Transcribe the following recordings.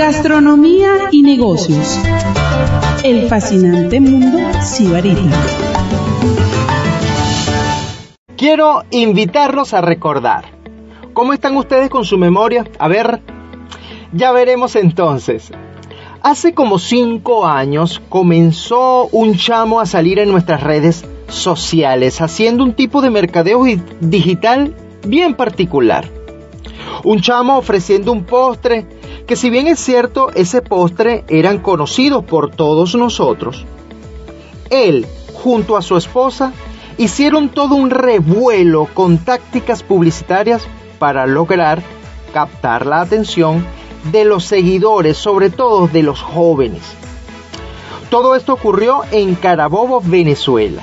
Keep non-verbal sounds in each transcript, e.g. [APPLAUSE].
Gastronomía y negocios. El fascinante mundo sibarita. Quiero invitarlos a recordar. ¿Cómo están ustedes con su memoria? A ver, ya veremos entonces. Hace como cinco años comenzó un chamo a salir en nuestras redes sociales haciendo un tipo de mercadeo digital bien particular. Un chamo ofreciendo un postre que si bien es cierto ese postre eran conocidos por todos nosotros, él junto a su esposa hicieron todo un revuelo con tácticas publicitarias para lograr captar la atención de los seguidores, sobre todo de los jóvenes. Todo esto ocurrió en Carabobo, Venezuela.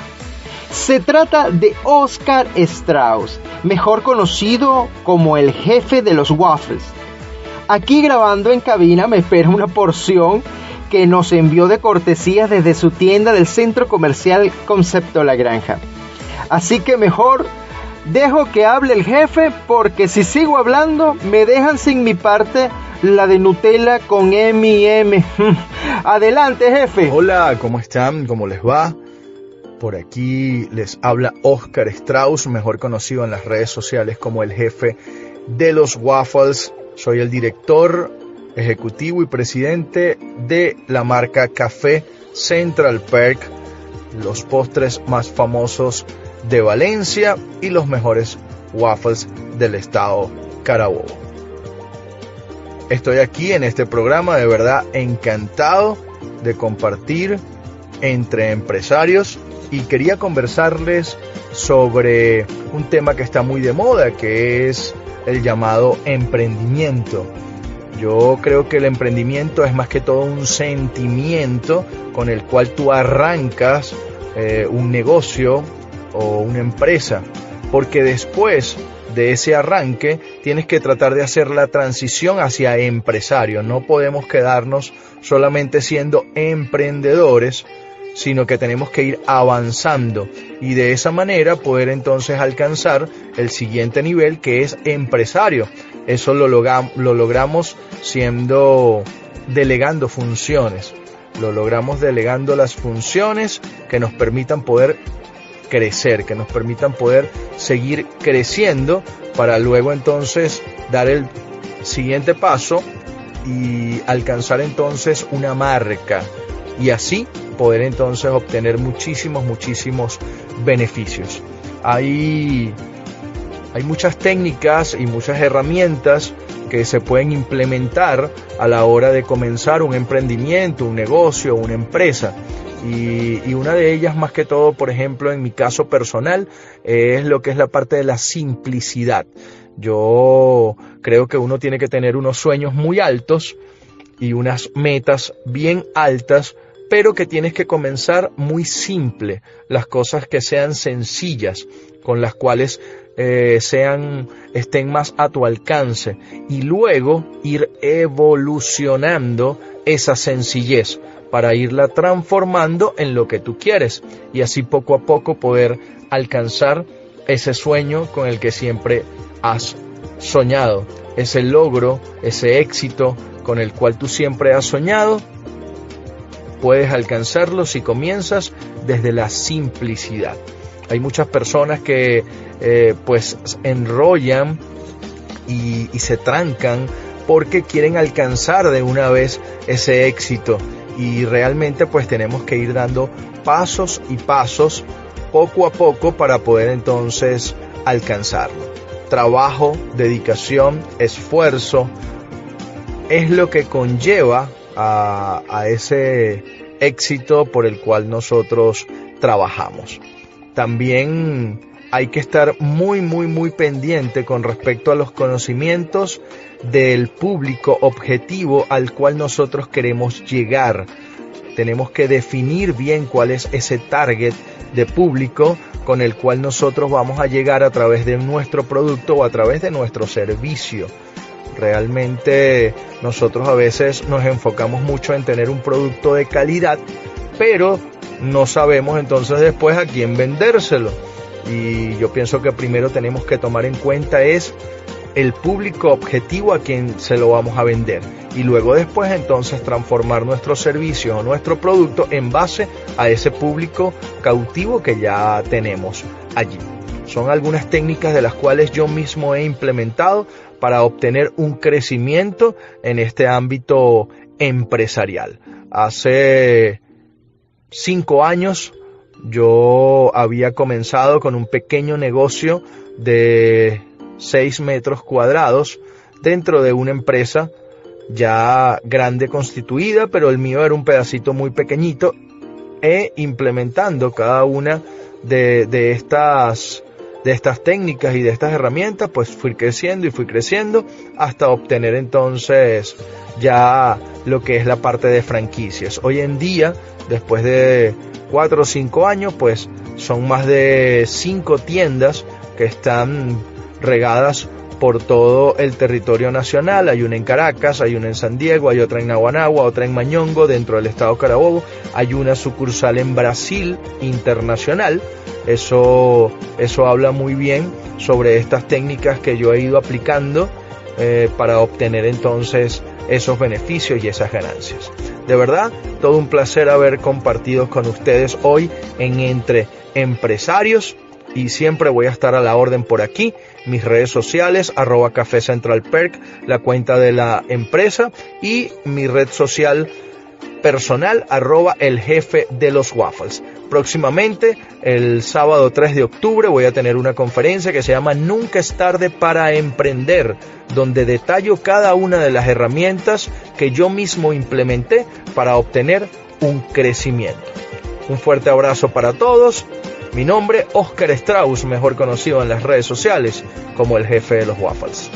Se trata de Oscar Strauss, mejor conocido como el jefe de los waffles. Aquí grabando en cabina me espera una porción que nos envió de cortesía desde su tienda del centro comercial Concepto La Granja. Así que mejor dejo que hable el jefe porque si sigo hablando me dejan sin mi parte la de Nutella con M y M. [LAUGHS] Adelante jefe. Hola, ¿cómo están? ¿Cómo les va? Por aquí les habla Oscar Strauss, mejor conocido en las redes sociales como el jefe de los waffles. Soy el director ejecutivo y presidente de la marca Café Central Perk, los postres más famosos de Valencia y los mejores waffles del estado Carabobo. Estoy aquí en este programa de verdad encantado de compartir entre empresarios y quería conversarles sobre un tema que está muy de moda, que es el llamado emprendimiento. Yo creo que el emprendimiento es más que todo un sentimiento con el cual tú arrancas eh, un negocio o una empresa, porque después de ese arranque tienes que tratar de hacer la transición hacia empresario. No podemos quedarnos solamente siendo emprendedores, sino que tenemos que ir avanzando y de esa manera poder entonces alcanzar el siguiente nivel que es empresario. Eso lo, lo logramos siendo delegando funciones. Lo logramos delegando las funciones que nos permitan poder crecer, que nos permitan poder seguir creciendo para luego entonces dar el siguiente paso y alcanzar entonces una marca y así poder entonces obtener muchísimos, muchísimos beneficios. Hay, hay muchas técnicas y muchas herramientas que se pueden implementar a la hora de comenzar un emprendimiento, un negocio, una empresa. Y, y, una de ellas, más que todo, por ejemplo, en mi caso personal, es lo que es la parte de la simplicidad. Yo creo que uno tiene que tener unos sueños muy altos y unas metas bien altas pero que tienes que comenzar muy simple, las cosas que sean sencillas, con las cuales eh, sean, estén más a tu alcance y luego ir evolucionando esa sencillez para irla transformando en lo que tú quieres y así poco a poco poder alcanzar ese sueño con el que siempre has soñado, ese logro, ese éxito con el cual tú siempre has soñado puedes alcanzarlo si comienzas desde la simplicidad. Hay muchas personas que eh, pues enrollan y, y se trancan porque quieren alcanzar de una vez ese éxito y realmente pues tenemos que ir dando pasos y pasos poco a poco para poder entonces alcanzarlo. Trabajo, dedicación, esfuerzo es lo que conlleva a, ese éxito por el cual nosotros trabajamos. También hay que estar muy, muy, muy pendiente con respecto a los conocimientos del público objetivo al cual nosotros queremos llegar. Tenemos que definir bien cuál es ese target de público con el cual nosotros vamos a llegar a través de nuestro producto o a través de nuestro servicio. Realmente nosotros a veces nos enfocamos mucho en tener un producto de calidad, pero no sabemos entonces después a quién vendérselo. Y yo pienso que primero tenemos que tomar en cuenta es el público objetivo a quien se lo vamos a vender y luego después entonces transformar nuestro servicio o nuestro producto en base a ese público cautivo que ya tenemos allí. Son algunas técnicas de las cuales yo mismo he implementado para obtener un crecimiento en este ámbito empresarial. Hace cinco años yo había comenzado con un pequeño negocio de 6 metros cuadrados dentro de una empresa ya grande constituida, pero el mío era un pedacito muy pequeñito e implementando cada una de, de estas de estas técnicas y de estas herramientas, pues fui creciendo y fui creciendo hasta obtener entonces ya lo que es la parte de franquicias. Hoy en día, después de cuatro o cinco años, pues son más de cinco tiendas que están regadas por todo el territorio nacional. Hay una en Caracas, hay una en San Diego, hay otra en Naguanagua, otra en Mañongo, dentro del estado Carabobo. Hay una sucursal en Brasil internacional. Eso, eso habla muy bien sobre estas técnicas que yo he ido aplicando eh, para obtener entonces esos beneficios y esas ganancias. De verdad, todo un placer haber compartido con ustedes hoy en Entre Empresarios y siempre voy a estar a la orden por aquí. Mis redes sociales, arroba Café Central Perk, la cuenta de la empresa y mi red social personal, arroba el jefe de los waffles. Próximamente, el sábado 3 de octubre, voy a tener una conferencia que se llama Nunca es tarde para emprender, donde detallo cada una de las herramientas que yo mismo implementé para obtener un crecimiento. Un fuerte abrazo para todos mi nombre, Oscar Strauss, mejor conocido en las redes sociales como el jefe de los waffles.